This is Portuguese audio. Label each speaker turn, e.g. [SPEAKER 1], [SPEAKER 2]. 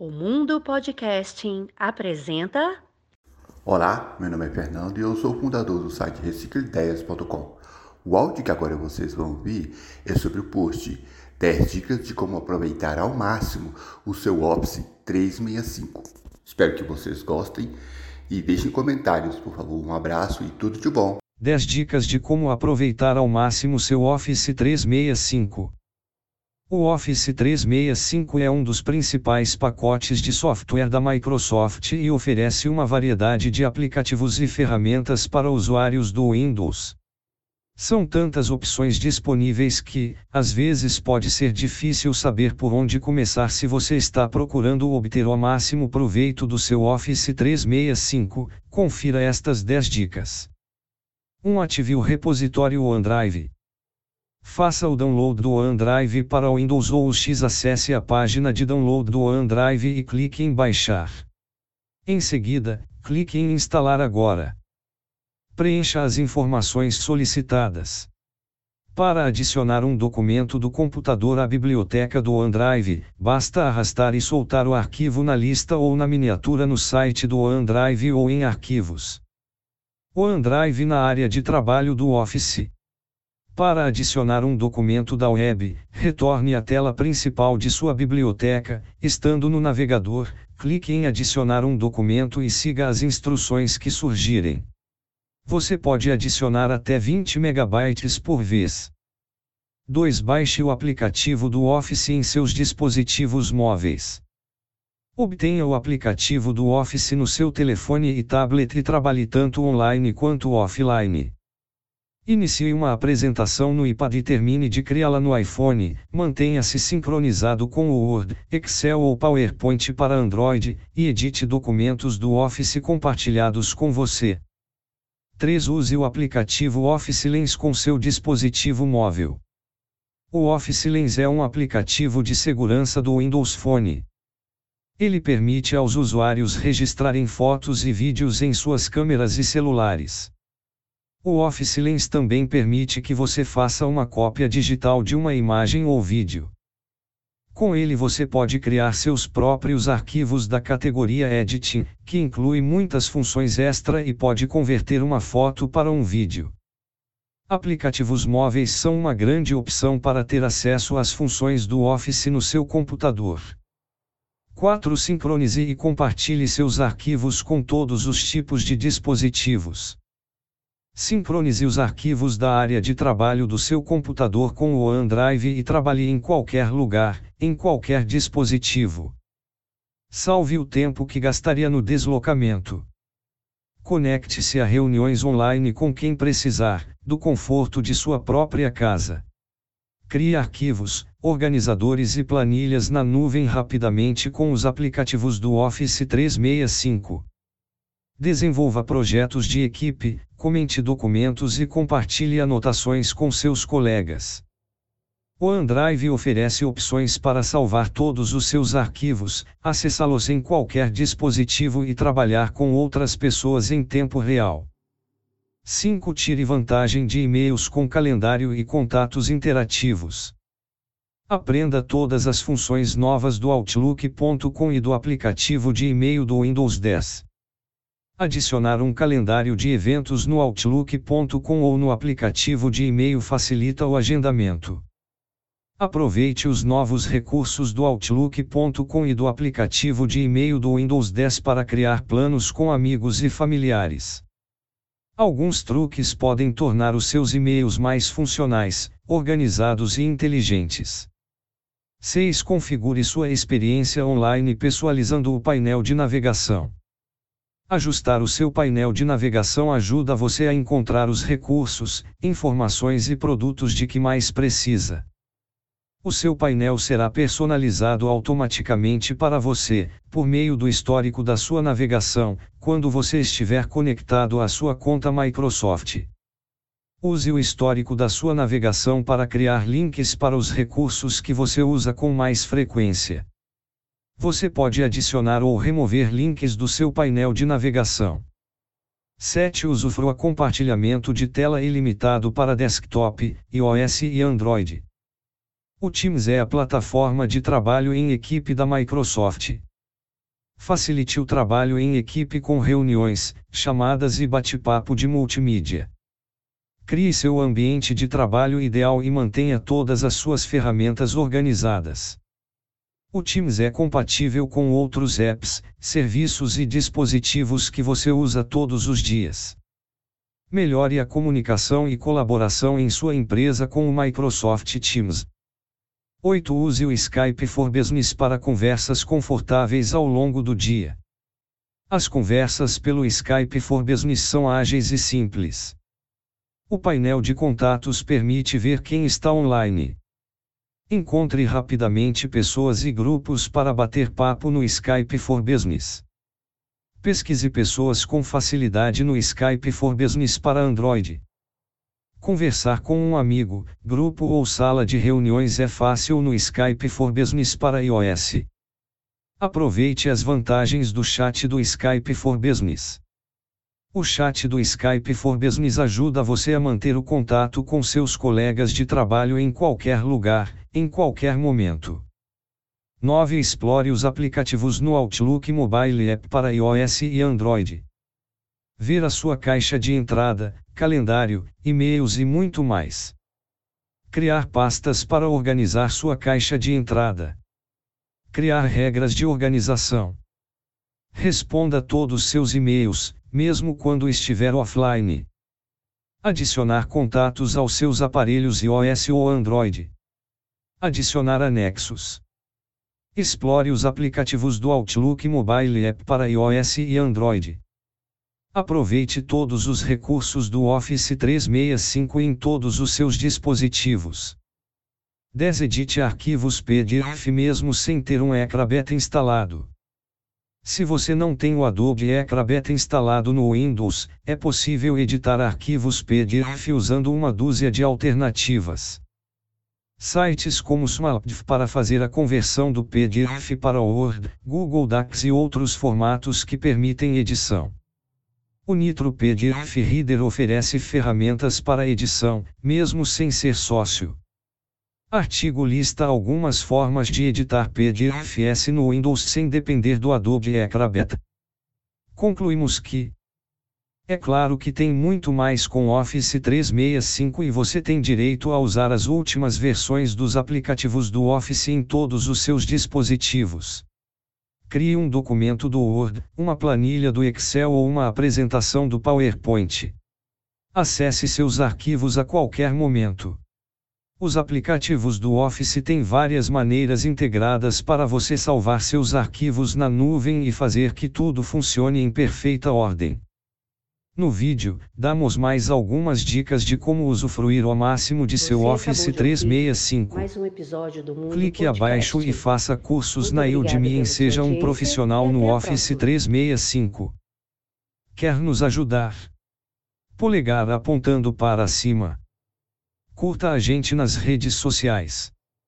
[SPEAKER 1] O Mundo Podcasting apresenta.
[SPEAKER 2] Olá, meu nome é Fernando e eu sou o fundador do site recicleideias.com. O áudio que agora vocês vão ouvir é sobre o post 10 dicas de como aproveitar ao máximo o seu Office 365. Espero que vocês gostem e deixem comentários, por favor. Um abraço e tudo de bom.
[SPEAKER 3] 10 dicas de como aproveitar ao máximo seu Office 365. O Office 365 é um dos principais pacotes de software da Microsoft e oferece uma variedade de aplicativos e ferramentas para usuários do Windows. São tantas opções disponíveis que, às vezes, pode ser difícil saber por onde começar se você está procurando obter o máximo proveito do seu Office 365. Confira estas 10 dicas. 1. Ative o repositório OneDrive. Faça o download do OneDrive para o Windows ou X. Acesse a página de download do OneDrive e clique em Baixar. Em seguida, clique em Instalar agora. Preencha as informações solicitadas. Para adicionar um documento do computador à biblioteca do OneDrive, basta arrastar e soltar o arquivo na lista ou na miniatura no site do OneDrive ou em Arquivos. OneDrive na área de trabalho do Office. Para adicionar um documento da web, retorne à tela principal de sua biblioteca, estando no navegador, clique em Adicionar um documento e siga as instruções que surgirem. Você pode adicionar até 20 MB por vez. 2. Baixe o aplicativo do Office em seus dispositivos móveis. Obtenha o aplicativo do Office no seu telefone e tablet e trabalhe tanto online quanto offline. Inicie uma apresentação no iPad e termine de criá-la no iPhone. Mantenha-se sincronizado com o Word, Excel ou PowerPoint para Android e edite documentos do Office compartilhados com você. 3. Use o aplicativo Office Lens com seu dispositivo móvel. O Office Lens é um aplicativo de segurança do Windows Phone. Ele permite aos usuários registrarem fotos e vídeos em suas câmeras e celulares. O Office Lens também permite que você faça uma cópia digital de uma imagem ou vídeo. Com ele você pode criar seus próprios arquivos da categoria Editing, que inclui muitas funções extra e pode converter uma foto para um vídeo. Aplicativos móveis são uma grande opção para ter acesso às funções do Office no seu computador. 4. Sincronize e compartilhe seus arquivos com todos os tipos de dispositivos. Sincronize os arquivos da área de trabalho do seu computador com o OneDrive e trabalhe em qualquer lugar, em qualquer dispositivo. Salve o tempo que gastaria no deslocamento. Conecte-se a reuniões online com quem precisar, do conforto de sua própria casa. Crie arquivos, organizadores e planilhas na nuvem rapidamente com os aplicativos do Office 365. Desenvolva projetos de equipe, comente documentos e compartilhe anotações com seus colegas. O OneDrive oferece opções para salvar todos os seus arquivos, acessá-los em qualquer dispositivo e trabalhar com outras pessoas em tempo real. 5. Tire vantagem de e-mails com calendário e contatos interativos. Aprenda todas as funções novas do Outlook.com e do aplicativo de e-mail do Windows 10. Adicionar um calendário de eventos no Outlook.com ou no aplicativo de e-mail facilita o agendamento. Aproveite os novos recursos do Outlook.com e do aplicativo de e-mail do Windows 10 para criar planos com amigos e familiares. Alguns truques podem tornar os seus e-mails mais funcionais, organizados e inteligentes. 6. Configure sua experiência online personalizando o painel de navegação. Ajustar o seu painel de navegação ajuda você a encontrar os recursos, informações e produtos de que mais precisa. O seu painel será personalizado automaticamente para você, por meio do histórico da sua navegação, quando você estiver conectado à sua conta Microsoft. Use o histórico da sua navegação para criar links para os recursos que você usa com mais frequência. Você pode adicionar ou remover links do seu painel de navegação. 7. Usufrua compartilhamento de tela ilimitado para desktop, iOS e Android. O Teams é a plataforma de trabalho em equipe da Microsoft. Facilite o trabalho em equipe com reuniões, chamadas e bate-papo de multimídia. Crie seu ambiente de trabalho ideal e mantenha todas as suas ferramentas organizadas. O Teams é compatível com outros apps, serviços e dispositivos que você usa todos os dias. Melhore a comunicação e colaboração em sua empresa com o Microsoft Teams. 8. Use o Skype for Business para conversas confortáveis ao longo do dia. As conversas pelo Skype for Business são ágeis e simples. O painel de contatos permite ver quem está online. Encontre rapidamente pessoas e grupos para bater papo no Skype for Business. Pesquise pessoas com facilidade no Skype for Business para Android. Conversar com um amigo, grupo ou sala de reuniões é fácil no Skype for Business para iOS. Aproveite as vantagens do chat do Skype for Business. O chat do Skype for Business ajuda você a manter o contato com seus colegas de trabalho em qualquer lugar, em qualquer momento. 9. Explore os aplicativos no Outlook Mobile App para iOS e Android. Ver a sua caixa de entrada, calendário, e-mails e muito mais. Criar pastas para organizar sua caixa de entrada. Criar regras de organização. Responda todos seus e-mails, mesmo quando estiver offline. Adicionar contatos aos seus aparelhos iOS ou Android. Adicionar anexos. Explore os aplicativos do Outlook Mobile App para iOS e Android. Aproveite todos os recursos do Office 365 em todos os seus dispositivos. 10. Edite arquivos PDF mesmo sem ter um Acrobat instalado. Se você não tem o Adobe Acrobat instalado no Windows, é possível editar arquivos PDF usando uma dúzia de alternativas. Sites como Smapdiv para fazer a conversão do PDF para Word, Google Docs e outros formatos que permitem edição. O Nitro PDF Reader oferece ferramentas para edição, mesmo sem ser sócio. Artigo lista algumas formas de editar PDFs no Windows sem depender do Adobe Acrobat. Concluímos que é claro que tem muito mais com Office 365 e você tem direito a usar as últimas versões dos aplicativos do Office em todos os seus dispositivos. Crie um documento do Word, uma planilha do Excel ou uma apresentação do PowerPoint. Acesse seus arquivos a qualquer momento. Os aplicativos do Office têm várias maneiras integradas para você salvar seus arquivos na nuvem e fazer que tudo funcione em perfeita ordem. No vídeo, damos mais algumas dicas de como usufruir ao máximo de seu Office 365.
[SPEAKER 1] Um
[SPEAKER 3] Clique abaixo e faça cursos na Udemy e seja um profissional no Office 365. Quer nos ajudar? Polegar apontando para cima. Curta a gente nas redes sociais.